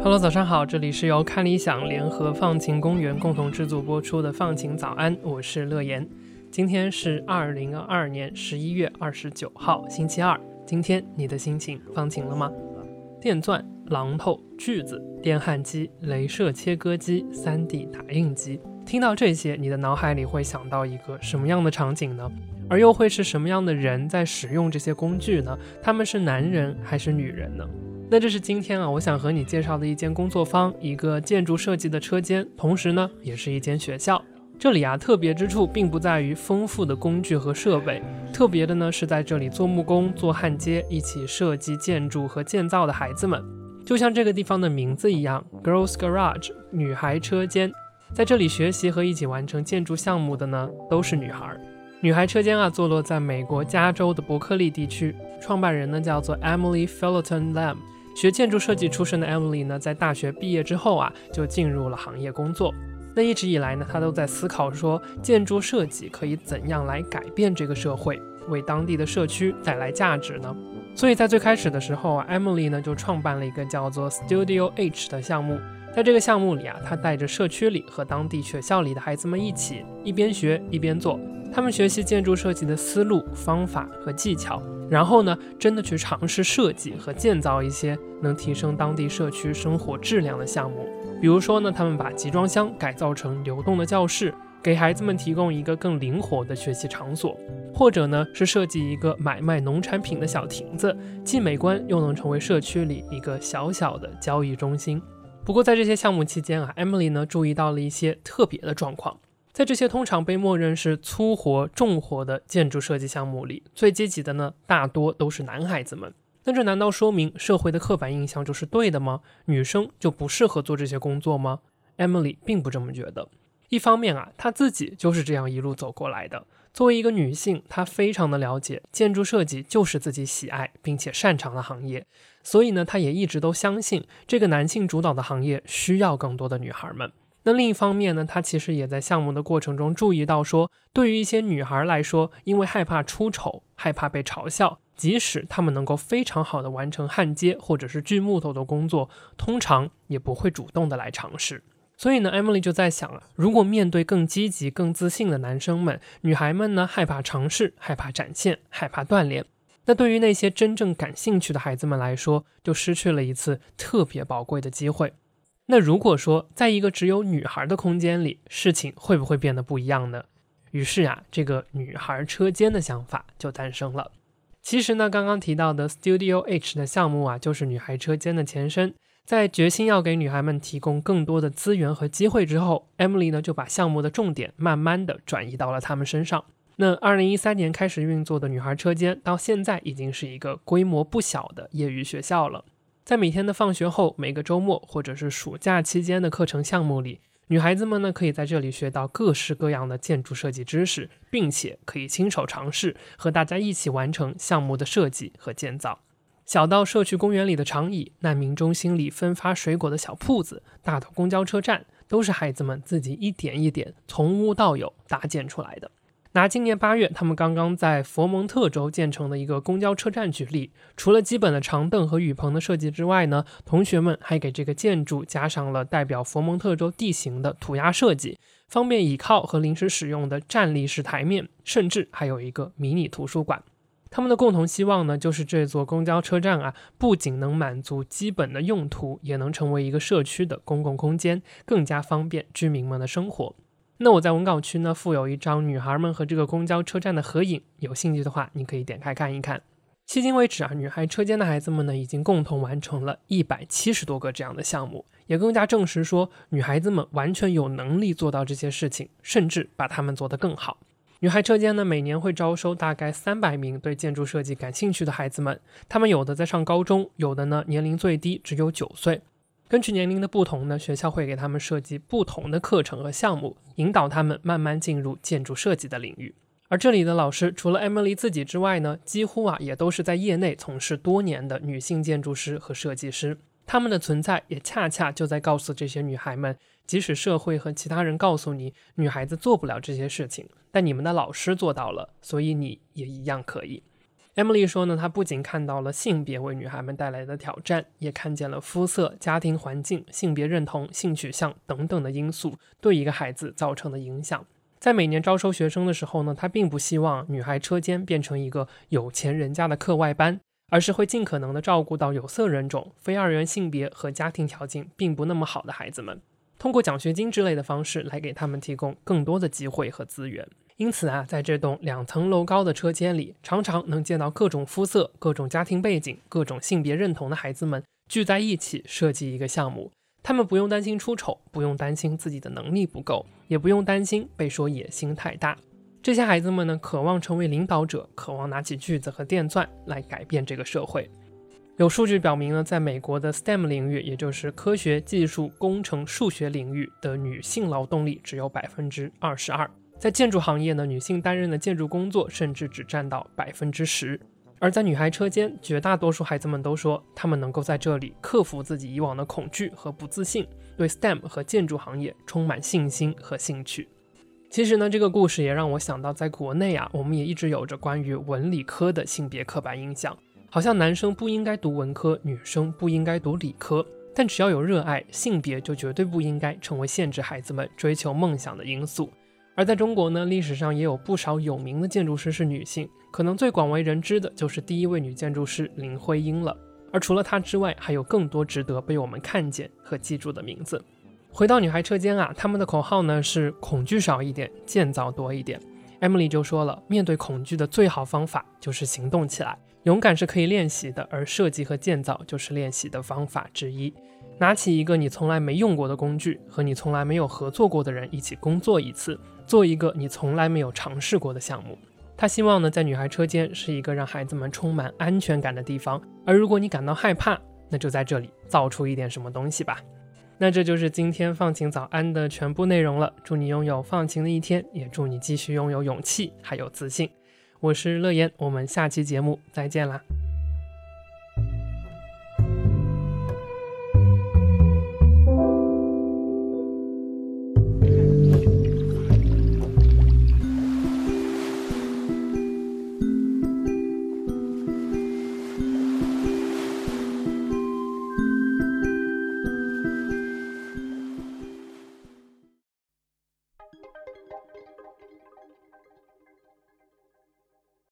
Hello，早上好，这里是由看理想联合放晴公园共同制作播出的放晴早安，我是乐言。今天是二零二二年十一月二十九号，星期二。今天你的心情放晴了吗？电钻、榔头、锯子、电焊机、镭射切割机、3D 打印机，听到这些，你的脑海里会想到一个什么样的场景呢？而又会是什么样的人在使用这些工具呢？他们是男人还是女人呢？那这是今天啊，我想和你介绍的一间工作坊，一个建筑设计的车间，同时呢，也是一间学校。这里啊，特别之处并不在于丰富的工具和设备，特别的呢，是在这里做木工、做焊接、一起设计建筑和建造的孩子们。就像这个地方的名字一样，Girls Garage 女孩车间，在这里学习和一起完成建筑项目的呢，都是女孩。女孩车间啊，坐落在美国加州的伯克利地区，创办人呢叫做 Emily Felton Lamb。学建筑设计出身的 Emily 呢，在大学毕业之后啊，就进入了行业工作。那一直以来呢，他都在思考说，建筑设计可以怎样来改变这个社会，为当地的社区带来价值呢？所以在最开始的时候啊，Emily 呢就创办了一个叫做 Studio H 的项目。在这个项目里啊，她带着社区里和当地学校里的孩子们一起，一边学一边做。他们学习建筑设计的思路、方法和技巧，然后呢，真的去尝试设计和建造一些能提升当地社区生活质量的项目。比如说呢，他们把集装箱改造成流动的教室，给孩子们提供一个更灵活的学习场所；或者呢，是设计一个买卖农产品的小亭子，既美观又能成为社区里一个小小的交易中心。不过在这些项目期间啊，Emily 呢注意到了一些特别的状况。在这些通常被默认是粗活重活的建筑设计项目里，最积极的呢，大多都是男孩子们。那这难道说明社会的刻板印象就是对的吗？女生就不适合做这些工作吗？Emily 并不这么觉得。一方面啊，她自己就是这样一路走过来的。作为一个女性，她非常的了解建筑设计就是自己喜爱并且擅长的行业，所以呢，她也一直都相信这个男性主导的行业需要更多的女孩们。那另一方面呢，他其实也在项目的过程中注意到，说对于一些女孩来说，因为害怕出丑，害怕被嘲笑，即使她们能够非常好的完成焊接或者是锯木头的工作，通常也不会主动的来尝试。所以呢，Emily 就在想啊，如果面对更积极、更自信的男生们，女孩们呢害怕尝试，害怕展现，害怕锻炼，那对于那些真正感兴趣的孩子们来说，就失去了一次特别宝贵的机会。那如果说在一个只有女孩的空间里，事情会不会变得不一样呢？于是啊，这个女孩车间的想法就诞生了。其实呢，刚刚提到的 Studio H 的项目啊，就是女孩车间的前身。在决心要给女孩们提供更多的资源和机会之后，Emily 呢就把项目的重点慢慢的转移到了她们身上。那二零一三年开始运作的女孩车间，到现在已经是一个规模不小的业余学校了。在每天的放学后，每个周末或者是暑假期间的课程项目里，女孩子们呢可以在这里学到各式各样的建筑设计知识，并且可以亲手尝试和大家一起完成项目的设计和建造。小到社区公园里的长椅，难民中心里分发水果的小铺子，大到公交车站，都是孩子们自己一点一点从无到有搭建出来的。拿今年八月他们刚刚在佛蒙特州建成的一个公交车站举例，除了基本的长凳和雨棚的设计之外呢，同学们还给这个建筑加上了代表佛蒙特州地形的涂鸦设计，方便倚靠和临时使用的站立式台面，甚至还有一个迷你图书馆。他们的共同希望呢，就是这座公交车站啊，不仅能满足基本的用途，也能成为一个社区的公共空间，更加方便居民们的生活。那我在文稿区呢附有一张女孩们和这个公交车站的合影，有兴趣的话你可以点开看一看。迄今为止啊，女孩车间的孩子们呢已经共同完成了一百七十多个这样的项目，也更加证实说女孩子们完全有能力做到这些事情，甚至把他们做得更好。女孩车间呢每年会招收大概三百名对建筑设计感兴趣的孩子们，他们有的在上高中，有的呢年龄最低只有九岁。根据年龄的不同呢，学校会给他们设计不同的课程和项目，引导他们慢慢进入建筑设计的领域。而这里的老师除了 Emily 自己之外呢，几乎啊也都是在业内从事多年的女性建筑师和设计师。他们的存在也恰恰就在告诉这些女孩们，即使社会和其他人告诉你女孩子做不了这些事情，但你们的老师做到了，所以你也一样可以。Emily 说呢，她不仅看到了性别为女孩们带来的挑战，也看见了肤色、家庭环境、性别认同、性取向等等的因素对一个孩子造成的影响。在每年招收学生的时候呢，她并不希望女孩车间变成一个有钱人家的课外班，而是会尽可能的照顾到有色人种、非二元性别和家庭条件并不那么好的孩子们，通过奖学金之类的方式来给他们提供更多的机会和资源。因此啊，在这栋两层楼高的车间里，常常能见到各种肤色、各种家庭背景、各种性别认同的孩子们聚在一起设计一个项目。他们不用担心出丑，不用担心自己的能力不够，也不用担心被说野心太大。这些孩子们呢，渴望成为领导者，渴望拿起锯子和电钻来改变这个社会。有数据表明呢，在美国的 STEM 领域，也就是科学技术工程数学领域的女性劳动力只有百分之二十二。在建筑行业呢，女性担任的建筑工作甚至只占到百分之十。而在女孩车间，绝大多数孩子们都说，他们能够在这里克服自己以往的恐惧和不自信，对 STEM 和建筑行业充满信心和兴趣。其实呢，这个故事也让我想到，在国内啊，我们也一直有着关于文理科的性别刻板印象，好像男生不应该读文科，女生不应该读理科。但只要有热爱，性别就绝对不应该成为限制孩子们追求梦想的因素。而在中国呢，历史上也有不少有名的建筑师是女性，可能最广为人知的就是第一位女建筑师林徽因了。而除了她之外，还有更多值得被我们看见和记住的名字。回到女孩车间啊，他们的口号呢是恐惧少一点，建造多一点。Emily 就说了，面对恐惧的最好方法就是行动起来。勇敢是可以练习的，而设计和建造就是练习的方法之一。拿起一个你从来没用过的工具，和你从来没有合作过的人一起工作一次。做一个你从来没有尝试过的项目。他希望呢，在女孩车间是一个让孩子们充满安全感的地方。而如果你感到害怕，那就在这里造出一点什么东西吧。那这就是今天放晴早安的全部内容了。祝你拥有放晴的一天，也祝你继续拥有勇气还有自信。我是乐言，我们下期节目再见啦。